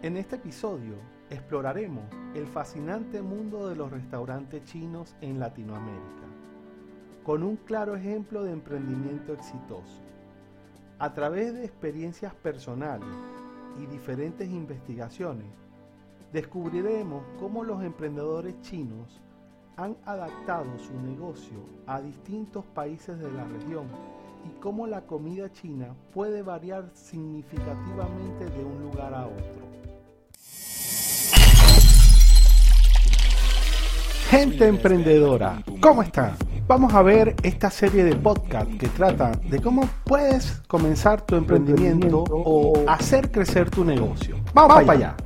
En este episodio exploraremos el fascinante mundo de los restaurantes chinos en Latinoamérica, con un claro ejemplo de emprendimiento exitoso. A través de experiencias personales y diferentes investigaciones, descubriremos cómo los emprendedores chinos han adaptado su negocio a distintos países de la región y cómo la comida china puede variar significativamente de un lugar a otro. Gente emprendedora, ¿cómo están? Vamos a ver esta serie de podcast que trata de cómo puedes comenzar tu emprendimiento o hacer crecer tu negocio. Vamos, para allá.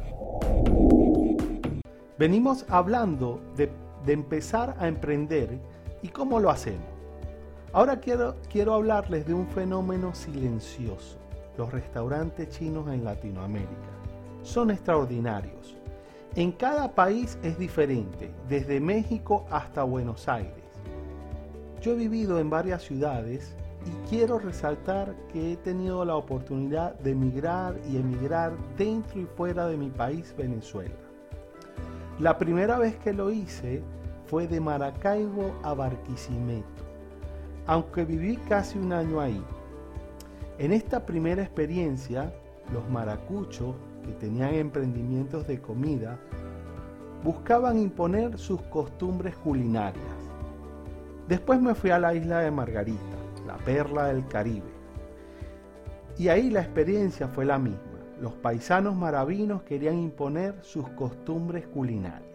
Venimos hablando de, de, empezar a emprender y cómo lo hacemos. Ahora quiero, quiero hablarles de un fenómeno silencioso. Los restaurantes chinos en Latinoamérica son extraordinarios. En cada país es diferente, desde México hasta Buenos Aires. Yo he vivido en varias ciudades y quiero resaltar que he tenido la oportunidad de emigrar y emigrar dentro y fuera de mi país, Venezuela. La primera vez que lo hice fue de Maracaibo a Barquisimeto, aunque viví casi un año ahí. En esta primera experiencia, los maracuchos que tenían emprendimientos de comida, buscaban imponer sus costumbres culinarias. Después me fui a la isla de Margarita, la perla del Caribe. Y ahí la experiencia fue la misma. Los paisanos maravinos querían imponer sus costumbres culinarias.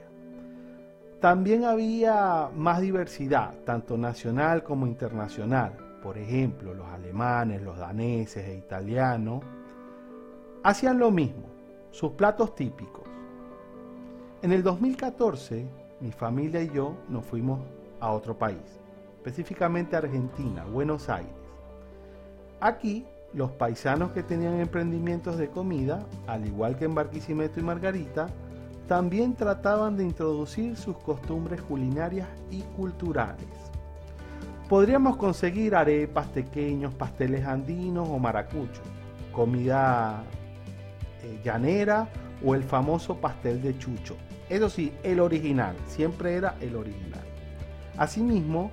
También había más diversidad, tanto nacional como internacional. Por ejemplo, los alemanes, los daneses e italianos hacían lo mismo, sus platos típicos. En el 2014, mi familia y yo nos fuimos a otro país, específicamente Argentina, Buenos Aires. Aquí, los paisanos que tenían emprendimientos de comida, al igual que en Barquisimeto y Margarita, también trataban de introducir sus costumbres culinarias y culturales. Podríamos conseguir arepas, pequeños, pasteles andinos o maracuchos, comida eh, llanera o el famoso pastel de chucho. Eso sí, el original, siempre era el original. Asimismo,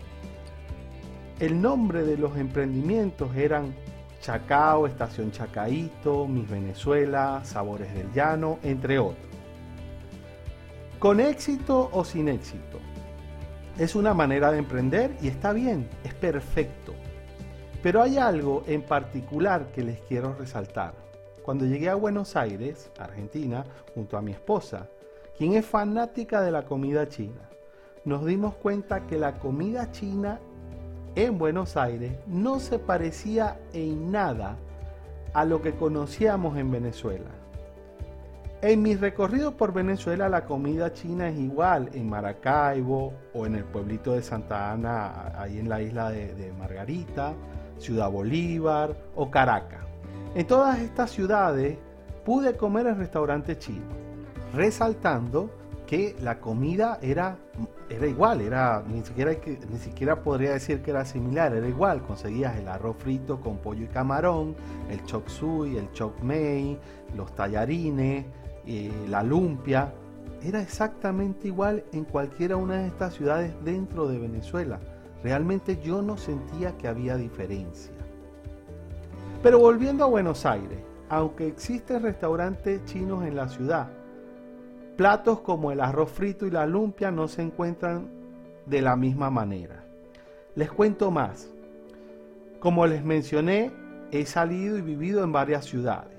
el nombre de los emprendimientos eran Chacao, Estación Chacaíto, Mis Venezuela, Sabores del Llano, entre otros. Con éxito o sin éxito. Es una manera de emprender y está bien, es perfecto. Pero hay algo en particular que les quiero resaltar. Cuando llegué a Buenos Aires, Argentina, junto a mi esposa, quien es fanática de la comida china, nos dimos cuenta que la comida china en Buenos Aires no se parecía en nada a lo que conocíamos en Venezuela. En mi recorrido por Venezuela la comida china es igual en Maracaibo o en el pueblito de Santa Ana, ahí en la isla de, de Margarita, Ciudad Bolívar o Caracas. En todas estas ciudades pude comer en restaurantes chinos, resaltando que la comida era, era igual, era, ni, siquiera, ni siquiera podría decir que era similar, era igual. Conseguías el arroz frito con pollo y camarón, el chok suey, el chok mei, los tallarines, eh, la lumpia. Era exactamente igual en cualquiera una de estas ciudades dentro de Venezuela. Realmente yo no sentía que había diferencia. Pero volviendo a Buenos Aires, aunque existen restaurantes chinos en la ciudad, platos como el arroz frito y la lumpia no se encuentran de la misma manera. Les cuento más. Como les mencioné, he salido y vivido en varias ciudades.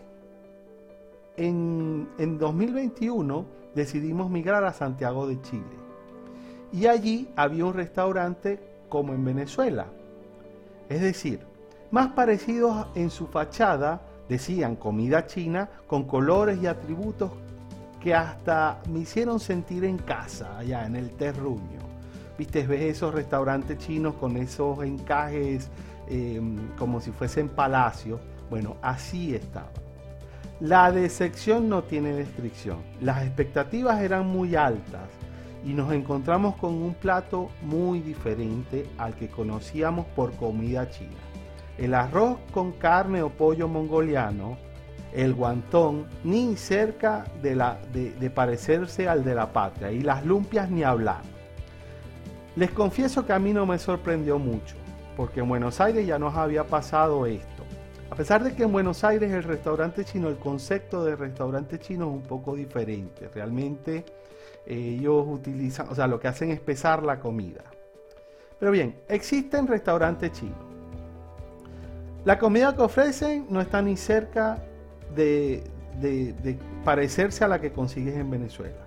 En, en 2021 decidimos migrar a Santiago de Chile. Y allí había un restaurante como en Venezuela. Es decir, más parecidos en su fachada, decían comida china, con colores y atributos que hasta me hicieron sentir en casa, allá en el terruño. Viste, ves esos restaurantes chinos con esos encajes em, como si fuesen palacios. Bueno, así estaba. La decepción no tiene descripción. Las expectativas eran muy altas y nos encontramos con un plato muy diferente al que conocíamos por comida china. El arroz con carne o pollo mongoliano el guantón, ni cerca de, la, de, parecerse al de la patria, y las lumpias ni hablar. Les confieso que a mí no me sorprendió mucho, porque en Buenos Aires ya nos había pasado esto. A pesar de que en Buenos Aires el restaurante chino, el concepto de restaurante chino es un poco diferente. Realmente eh, ellos utilizan, o sea, lo que hacen es pesar la comida. Pero bien, existen restaurantes chinos. La comida que ofrecen no está ni cerca de, parecerse a la que consigues en Venezuela.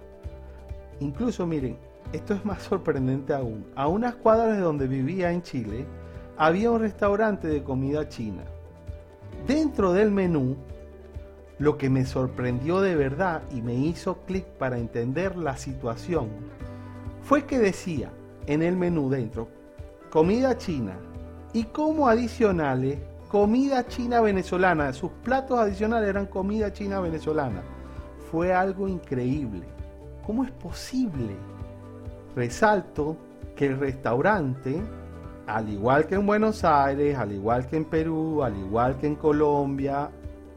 Incluso, miren, esto es más sorprendente aún. A unas cuadras de donde vivía en Chile, había un restaurante de comida china. Dentro del menú, lo que me sorprendió de verdad y me hizo clic para entender la situación, fue que decía en el menú dentro, comida china y como adicionales comida china venezolana. Sus platos adicionales eran comida china venezolana. Fue algo increíble. ¿Cómo es posible? Resalto que el restaurante, al igual que en Buenos Aires, al igual que en Perú, al igual que en Colombia,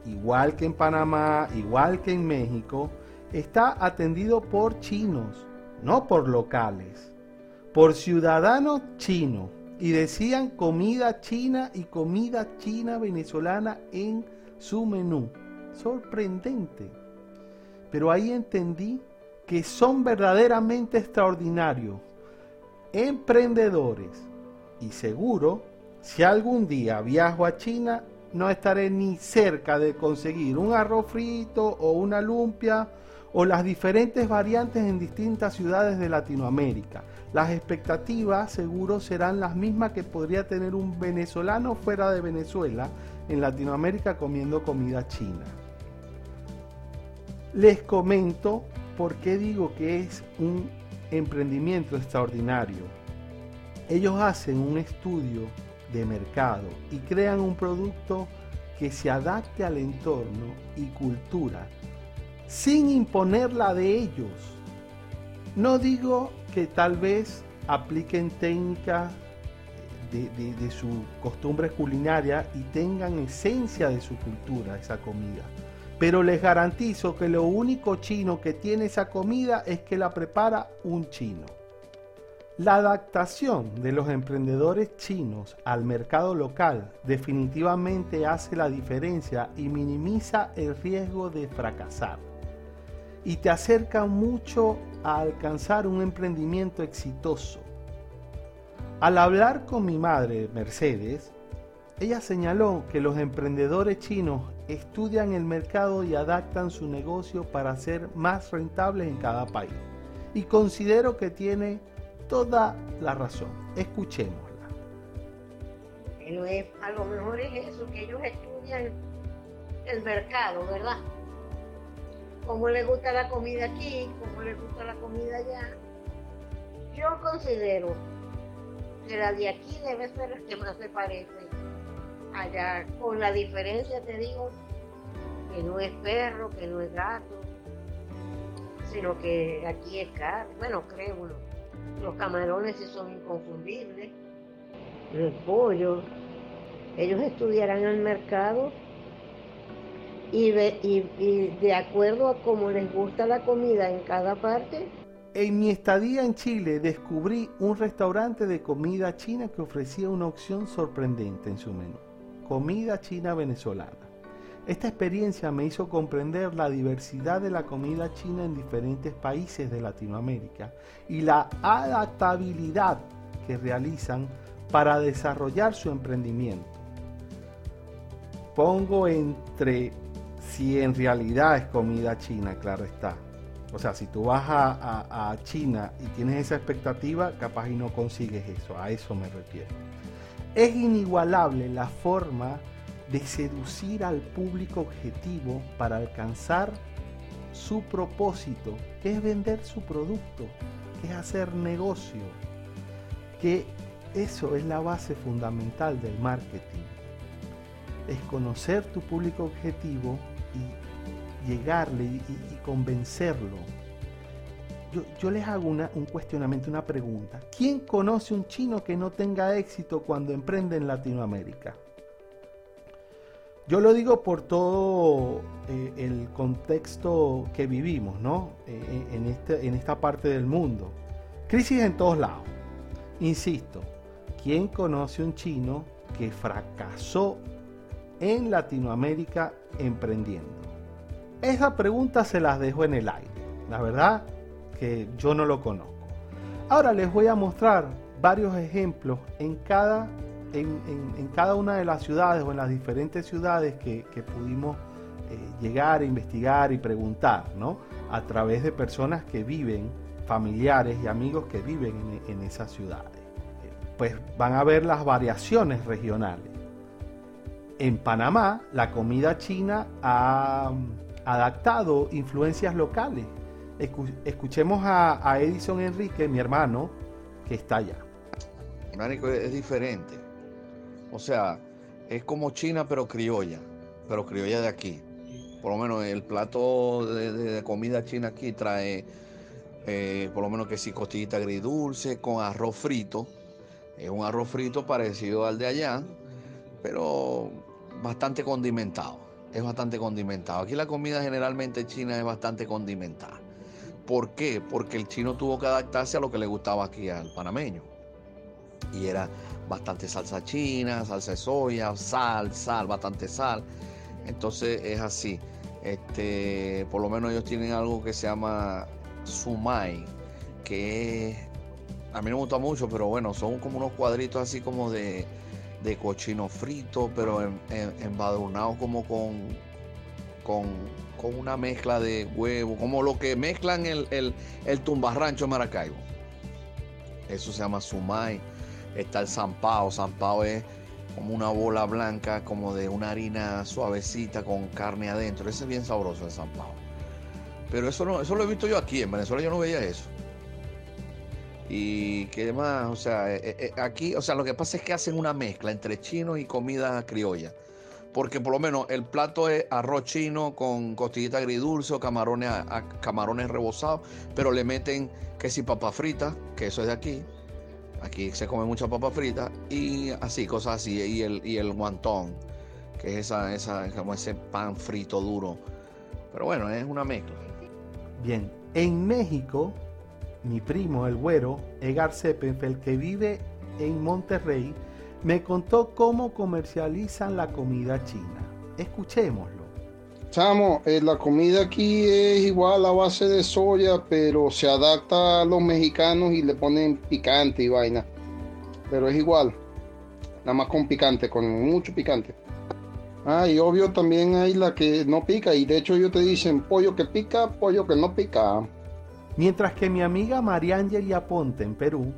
igual que en Panamá, igual que en México, está atendido por chinos, no por locales, por ciudadanos chinos y decían comida china y comida china venezolana en su menú. Sorprendente. Pero ahí entendí que son verdaderamente extraordinarios, emprendedores. Y seguro, si algún día viajo a China, no estaré ni cerca de conseguir un arroz frito o una lumpia o las diferentes variantes en distintas ciudades de Latinoamérica. Las expectativas seguro serán las mismas que podría tener un venezolano fuera de Venezuela en Latinoamérica comiendo comida china. Les comento por qué digo que es un emprendimiento extraordinario. Ellos hacen un estudio de mercado y crean un producto que se adapte al entorno y cultura sin imponerla de ellos. No digo que tal vez apliquen técnicas de, su costumbre culinaria y tengan esencia de su cultura, esa comida. Pero les garantizo que lo único chino que tiene esa comida es que la prepara un chino. La adaptación de los emprendedores chinos al mercado local definitivamente hace la diferencia y minimiza el riesgo de fracasar y te acerca mucho a alcanzar un emprendimiento exitoso. Al hablar con mi madre, Mercedes, ella señaló que los emprendedores chinos estudian el mercado y adaptan su negocio para ser más rentables en cada país. Y considero que tiene toda la razón. Escuchémosla. a lo mejor es eso, que ellos estudian el mercado, ¿verdad? Cómo le gusta la comida aquí, cómo le gusta la comida allá. Yo considero que la de aquí debe ser la que más se parece allá, con la diferencia, te digo, que no es perro, que no es gato, sino que aquí es carne. Bueno, creo, los camarones sí son inconfundibles, el pollo. Ellos estudiarán el mercado y de, acuerdo a cómo les gusta la comida en cada parte. En mi estadía en Chile descubrí un restaurante de comida china que ofrecía una opción sorprendente en su menú, comida china venezolana. Esta experiencia me hizo comprender la diversidad de la comida china en diferentes países de Latinoamérica y la adaptabilidad que realizan para desarrollar su emprendimiento. Pongo entre si en realidad es comida china, claro está. O sea, si tú vas a, China y tienes esa expectativa, capaz y no consigues eso, a eso me refiero. Es inigualable la forma de seducir al público objetivo para alcanzar su propósito, que es vender su producto, que es hacer negocio, que eso es la base fundamental del marketing. Es conocer tu público objetivo y llegarle y, convencerlo. Yo, les hago un cuestionamiento, una pregunta. ¿Quién conoce un chino que no tenga éxito cuando emprende en Latinoamérica? Yo lo digo por todo eh, el contexto que vivimos, ¿no? Eh, en, este, en esta parte del mundo. Crisis en todos lados. Insisto, ¿quién conoce un chino que fracasó en Latinoamérica emprendiendo? Esa pregunta se las dejo en el aire. La verdad que yo no lo conozco. Ahora les voy a mostrar varios ejemplos en cada, en, cada una de las ciudades o en las diferentes ciudades que, pudimos eh, llegar investigar y preguntar, ¿no? A través de personas que viven, familiares y amigos que viven en, en esas ciudades. Pues van a ver las variaciones regionales. En Panamá, la comida china ha adaptado influencias locales. Escuchemos a, Edison Enrique, mi hermano, que está allá. Es diferente. O sea, es como China, pero criolla. Pero criolla de aquí. Por lo menos el plato de, comida china aquí trae, eh, por lo menos que sí, costillita agridulce con arroz frito. Es un arroz frito parecido al de allá, pero bastante condimentado es bastante condimentado. Aquí la comida generalmente china es bastante condimentada. ¿Por qué? Porque el chino tuvo que adaptarse a lo que le gustaba aquí al panameño. Y era bastante salsa china, salsa de soya, sal, sal, bastante sal. Entonces es así. Este, por lo menos ellos tienen algo que se llama sumai, que a mí no me gusta mucho, pero bueno, son como unos cuadritos así como de, de cochino frito, pero embadurnado como con, con, una mezcla de huevo, como lo que mezclan el, el, el tumbarrancho Maracaibo. Eso se llama sumai. Está el zampao. Zampao es como una bola blanca, como de una harina suavecita con carne adentro. Ese es bien sabroso el zampao. Pero eso no, eso lo he visto yo aquí. En Venezuela yo no veía eso. Y qué más, o sea, eh, eh, aquí, o sea, lo que pasa es que hacen una mezcla entre chino y comida criolla. Porque por lo menos el plato es arroz chino con costillita agridulce o camarones, camarones rebozados, pero le meten que si papa frita, que eso es de aquí. Aquí se come mucha papa frita y así, cosas así. Y el, y el guantón, que es esa, esa, como ese pan frito duro. Pero bueno, es una mezcla. Bien, en México mi primo, el güero, Egar Seppenfeld, que vive en Monterrey, me contó cómo comercializan la comida china. Escuchémoslo. Chamo, eh, la comida aquí es igual a base de soya, pero se adapta a los mexicanos y le ponen picante y vaina. Pero es igual, nada más con picante, con mucho picante. Ah, y obvio también hay la que no pica, y de hecho ellos te dicen pollo que pica, pollo que no pica. Mientras que mi amiga Mariangeli Aponte en Perú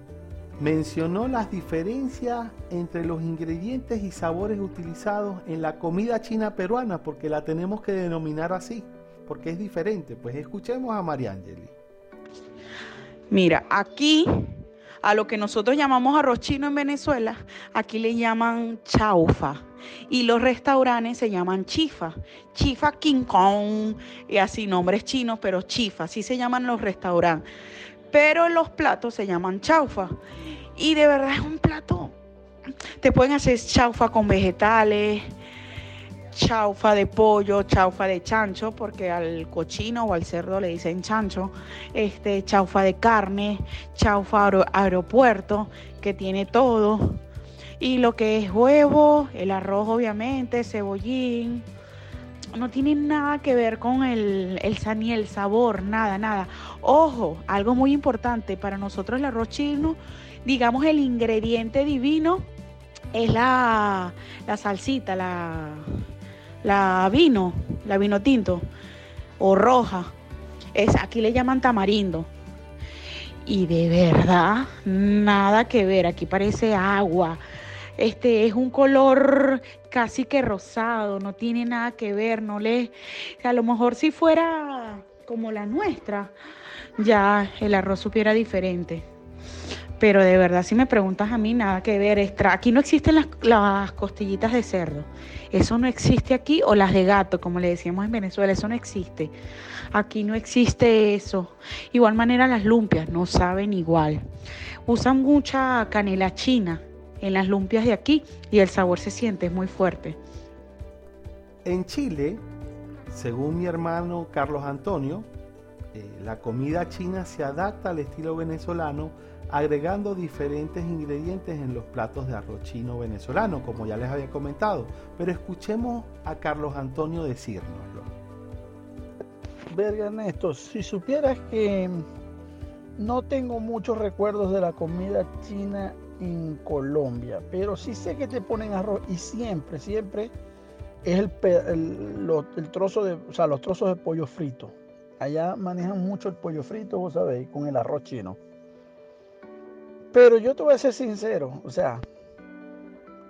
mencionó las diferencias entre los ingredientes y sabores utilizados en la comida china peruana, porque la tenemos que denominar así, porque es diferente. Pues escuchemos a Mariangeli. Mira, aquí a lo que nosotros llamamos arroz chino en Venezuela, aquí le llaman chaufa. Y los restaurantes se llaman chifa. Chifa King Kong, y así nombres chinos, pero chifa, así se llaman los restaurantes. Pero los platos se llaman chaufa. Y de verdad es un plato. Te pueden hacer chaufa con vegetales, chaufa de pollo, chaufa de chancho, porque al cochino o al cerdo le dicen chancho, este, chaufa de carne, chaufa aeropuerto, que tiene todo, y lo que es huevo, el arroz obviamente, cebollín, no tiene nada que ver con el, el ni el sabor, nada, nada. Ojo, algo muy importante, para nosotros el arroz chino, digamos el ingrediente divino es la, la salsita, la, la vino, la vino tinto o roja. Es, aquí le llaman tamarindo. Y de verdad, nada que ver. Aquí parece agua. Este es un color casi que rosado, no tiene nada que ver, no le. A lo mejor si fuera como la nuestra, ya el arroz supiera diferente. Pero de verdad, si me preguntas a mí, nada que ver. Aquí no existen las, costillitas de cerdo. Eso no existe aquí. O las de gato, como le decíamos en Venezuela. Eso no existe. Aquí no existe eso. Igual manera las lumpias no saben igual. Usan mucha canela china en las lumpias de aquí y el sabor se siente, es muy fuerte. En Chile, según mi hermano Carlos Antonio, eh, la comida china se adapta al estilo venezolano agregando diferentes ingredientes en los platos de arroz chino venezolano, como ya les había comentado. Pero escuchemos a Carlos Antonio decírnoslo. Verga Ernesto, si supieras que no tengo muchos recuerdos de la comida china en Colombia, pero sí sé que te ponen arroz y siempre, siempre es el, el, trozo de, o sea, los trozos de pollo frito. Allá manejan mucho el pollo frito, vos sabéis, con el arroz chino. Pero yo te voy a ser sincero, o sea,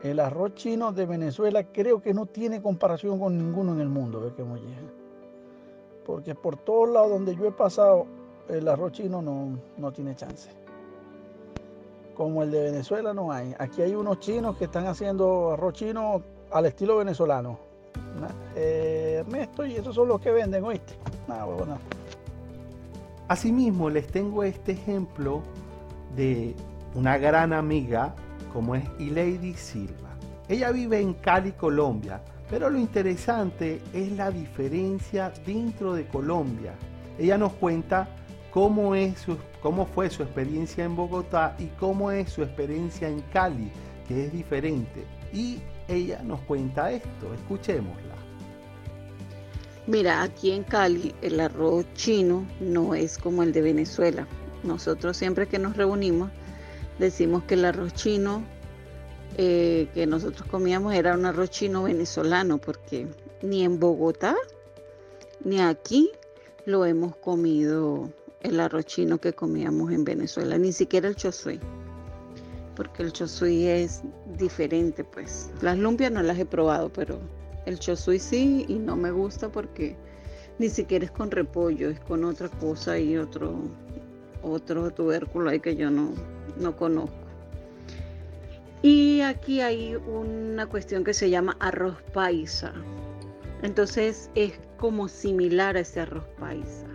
el arroz chino de Venezuela creo que no tiene comparación con ninguno en el mundo, ver que Porque por todos lados donde yo he pasado, el arroz chino no, no tiene chance. Como el de Venezuela no hay. Aquí hay unos chinos que están haciendo arroz chino al estilo venezolano. Ernesto, y esos son los que venden, ¿oíste? Nada, bueno. Asimismo, les tengo este ejemplo de una gran amiga como es Ilady Silva. Ella vive en Cali, Colombia, pero lo interesante es la diferencia dentro de Colombia. Ella nos cuenta cómo, es cómo fue su experiencia en Bogotá y cómo es su experiencia en Cali, que es diferente. Y ella nos cuenta esto, escuchémosla. Mira, aquí en Cali el arroz chino no es como el de Venezuela. Nosotros siempre que nos reunimos decimos que el arroz chino eh, que nosotros comíamos era un arroz chino venezolano, porque ni en Bogotá ni aquí lo hemos comido el arroz chino que comíamos en Venezuela, ni siquiera el chosui, porque el chosui es diferente, pues. Las lumpias no las he probado, pero el chosui sí y no me gusta porque ni siquiera es con repollo, es con otra cosa y otro otro tubérculo ahí que yo no, no conozco. Y aquí hay una cuestión que se llama arroz paisa. Entonces es como similar a ese arroz paisa.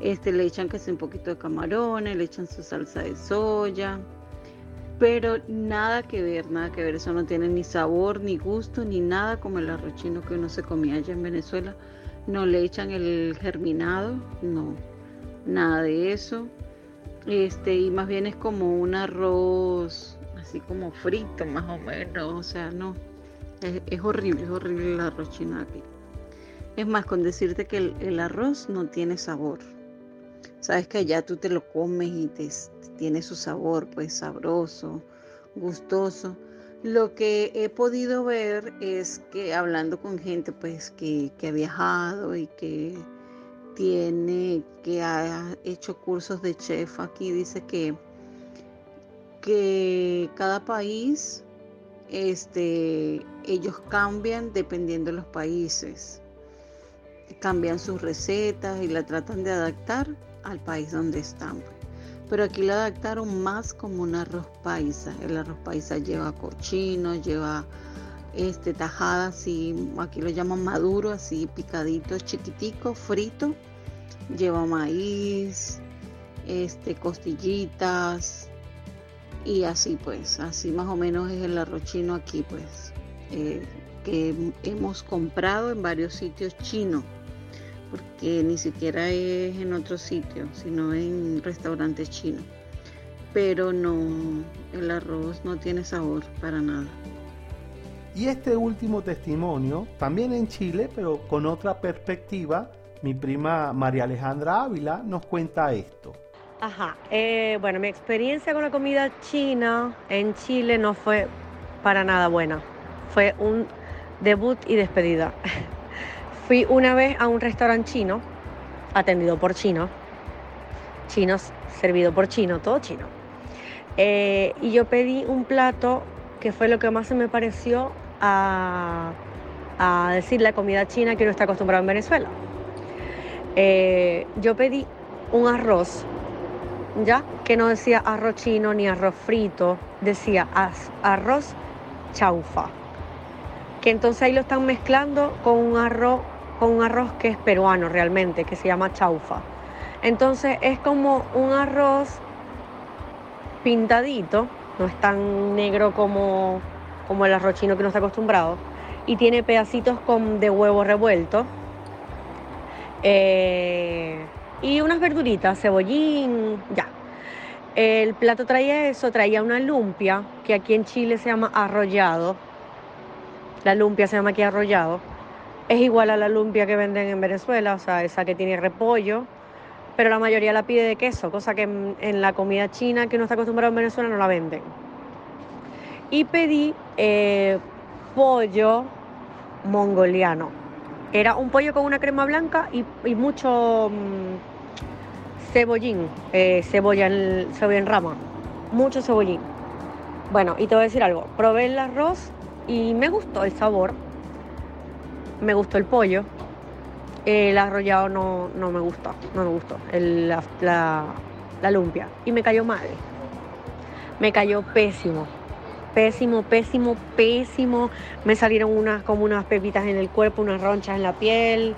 Este le echan que un poquito de camarones, le echan su salsa de soya, pero nada que ver, nada que ver. Eso no tiene ni sabor, ni gusto, ni nada como el arroz chino que uno se comía allá en Venezuela. No le echan el germinado, no, nada de eso. Este, y más bien es como un arroz así como frito, más o menos. O sea, no. Es, horrible, es horrible el arroz chino aquí. Es más, con decirte que el, arroz no tiene sabor. Sabes que allá tú te lo comes y te, tiene su sabor, pues sabroso, gustoso. Lo que he podido ver es que hablando con gente pues que, que ha viajado y que tiene, que ha hecho cursos de chef aquí, dice que, que cada país, este, ellos cambian dependiendo de los países. Cambian sus recetas y la tratan de adaptar al país donde están. Pero aquí la adaptaron más como un arroz paisa. El arroz paisa lleva cochino, lleva este tajada así, aquí lo llaman maduro, así picadito, chiquitico, frito lleva maíz, este, costillitas y así pues, así más o menos es el arroz chino aquí pues, eh, que hemos comprado en varios sitios chinos, porque ni siquiera es en otro sitio, sino en restaurantes chinos. Pero no, el arroz no tiene sabor para nada. Y este último testimonio, también en Chile, pero con otra perspectiva, mi prima María Alejandra Ávila nos cuenta esto. Ajá, eh, bueno, mi experiencia con la comida china en Chile no fue para nada buena. Fue un debut y despedida. Fui una vez a un restaurante chino, atendido por chinos, chinos, servido por chino, todo chino. Eh, y yo pedí un plato que fue lo que más se me pareció a, decir la comida china que uno está acostumbrado en Venezuela. Eh, yo pedí un arroz, ¿ya? Que no decía arroz chino ni arroz frito, decía arroz chaufa. Que entonces ahí lo están mezclando con un arroz, con un arroz que es peruano realmente, que se llama chaufa. Entonces es como un arroz pintadito, no es tan negro como, como el arroz chino que no está acostumbrado. y tiene pedacitos con, de huevo revuelto. Eh, y unas verduritas, cebollín, ya. El plato traía eso, traía una lumpia, que aquí en Chile se llama arrollado. La lumpia se llama aquí arrollado. Es igual a la lumpia que venden en Venezuela, o sea, esa que tiene repollo, pero la mayoría la pide de queso, cosa que en, la comida china que uno está acostumbrado en Venezuela no la venden. Y pedí eh, pollo mongoliano. Era un pollo con una crema blanca y, mucho mm, cebollín, eh, cebolla, en, rama, mucho cebollín. Bueno, y te voy a decir algo, probé el arroz y me gustó el sabor, me gustó el pollo, el arrollado no, no me gustó, no me gustó, la, la lumpia, y me cayó mal, me cayó pésimo pésimo, pésimo, pésimo. Me salieron unas como unas pepitas en el cuerpo, unas ronchas en la piel,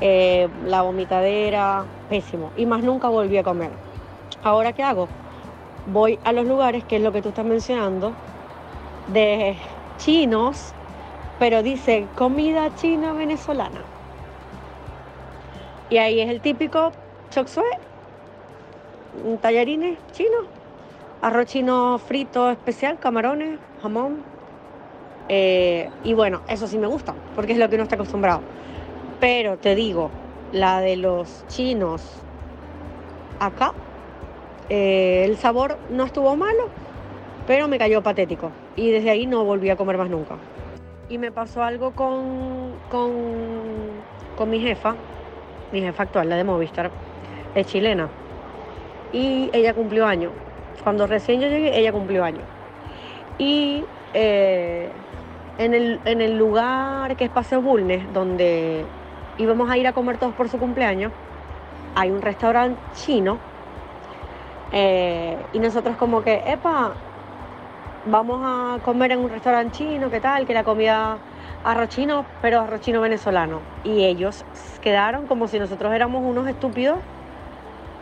eh, la vomitadera, pésimo. Y más nunca volví a comer. Ahora, ¿qué hago? Voy a los lugares, que es lo que tú estás mencionando, de chinos, pero dice comida china venezolana. Y ahí es el típico chok tallarines chinos arroz chino frito especial, camarones, jamón. Eh, y bueno, eso sí me gusta, porque es lo que uno está acostumbrado. Pero te digo, la de los chinos acá, eh, el sabor no estuvo malo, pero me cayó patético. Y desde ahí no volví a comer más nunca. Y me pasó algo con, con, con mi jefa, mi jefa actual, la de Movistar, es chilena. Y ella cumplió años cuando recién yo llegué, ella cumplió años. Y eh, en, el, lugar que es Paseo Bulnes, donde íbamos a ir a comer todos por su cumpleaños, hay un restaurante chino. Eh, y nosotros como que, epa, vamos a comer en un restaurante chino, ¿qué tal? Que la comida arroz chino, pero arroz chino venezolano. Y ellos quedaron como si nosotros éramos unos estúpidos,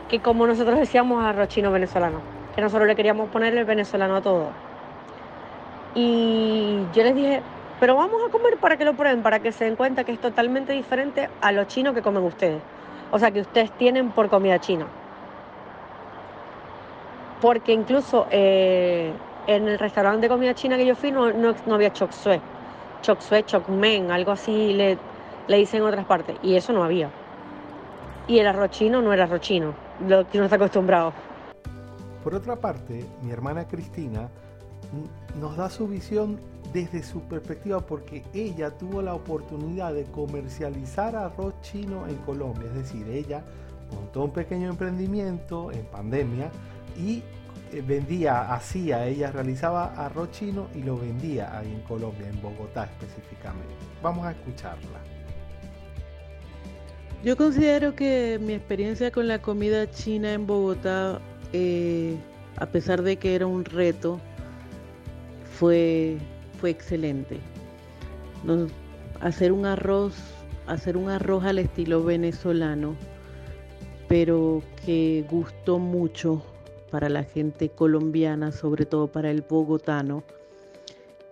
que como nosotros decíamos arroz chino venezolano que nosotros le queríamos poner el venezolano a todo. Y yo les dije, pero vamos a comer para que lo prueben, para que se den cuenta que es totalmente diferente a lo chino que comen ustedes. O sea, que ustedes tienen por comida china. Porque incluso eh, en el restaurante de comida china que yo fui no, no, había chok suey. Chok suey, chok men, algo así le, le dicen en otras partes. Y eso no había. Y el arroz chino no era arroz chino, lo que uno está acostumbrado. Por otra parte, mi hermana Cristina nos da su visión desde su perspectiva porque ella tuvo la oportunidad de comercializar arroz chino en Colombia. Es decir, ella montó un pequeño emprendimiento en pandemia y eh, vendía, hacía, ella realizaba arroz chino y lo vendía ahí en Colombia, en Bogotá específicamente. Vamos a escucharla. Yo considero que mi experiencia con la comida china en Bogotá eh, a pesar de que era un reto, fue, fue excelente. hacer un arroz, hacer un arroz al estilo venezolano, pero que gustó mucho para la gente colombiana, sobre todo para el bogotano,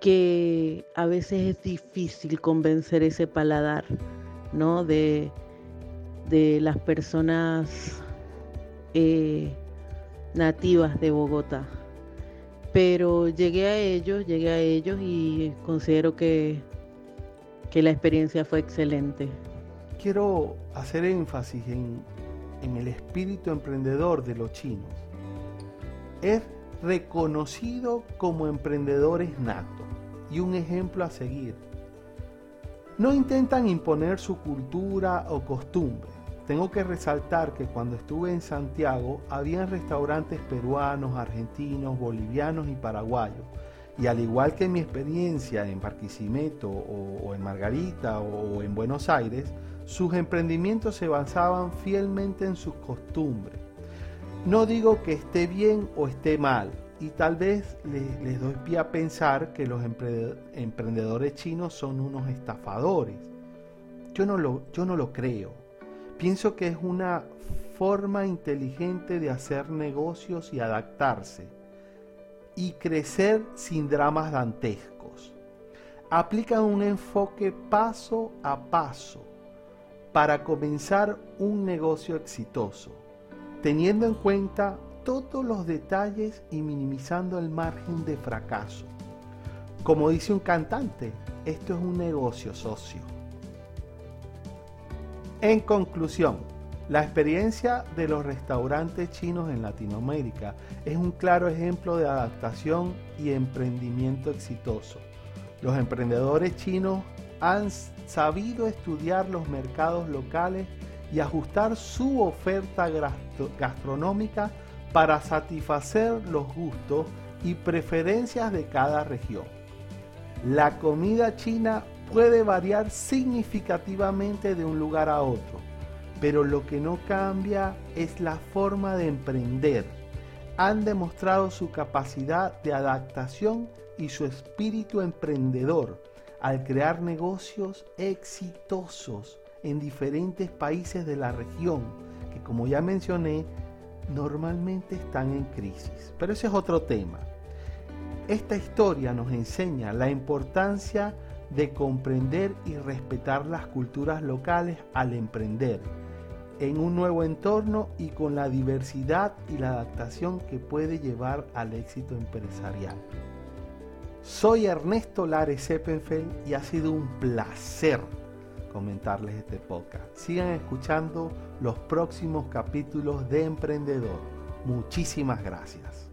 que a veces es difícil convencer ese paladar, ¿no? De, de las personas eh, nativas de Bogotá. Pero llegué a ellos, llegué a ellos y considero que, que la experiencia fue excelente. Quiero hacer énfasis en, en el espíritu emprendedor de los chinos. Es reconocido como emprendedores natos y un ejemplo a seguir. No intentan imponer su cultura o costumbre, tengo que resaltar que cuando estuve en Santiago había restaurantes peruanos, argentinos, bolivianos y paraguayos. Y al igual que mi experiencia en Barquisimeto o, en Margarita o, en Buenos Aires, sus emprendimientos se basaban fielmente en sus costumbres. No digo que esté bien o esté mal, y tal vez les, doy pie a pensar que los emprendedores chinos son unos estafadores. Yo no lo, yo no lo creo. Pienso que es una forma inteligente de hacer negocios y adaptarse y crecer sin dramas dantescos. aplican un enfoque paso a paso para comenzar un negocio exitoso, teniendo en cuenta todos los detalles y minimizando el margen de fracaso. Como dice un cantante, esto es un negocio socio. En conclusión, la experiencia de los restaurantes chinos en Latinoamérica es un claro ejemplo de adaptación y emprendimiento exitoso. Los emprendedores chinos han sabido estudiar los mercados locales y ajustar su oferta gastronómica para satisfacer los gustos y preferencias de cada región. La comida china puede variar significativamente de un lugar a otro, pero lo que no cambia es la forma de emprender. Han demostrado su capacidad de adaptación y su espíritu emprendedor al crear negocios exitosos en diferentes países de la región, que como ya mencioné, normalmente están en crisis. Pero ese es otro tema. Esta historia nos enseña la importancia de comprender y respetar las culturas locales al emprender en un nuevo entorno y con la diversidad y la adaptación que puede llevar al éxito empresarial. Soy Ernesto Lares Seppenfeld y ha sido un placer comentarles este podcast. Sigan escuchando los próximos capítulos de Emprendedor. Muchísimas gracias.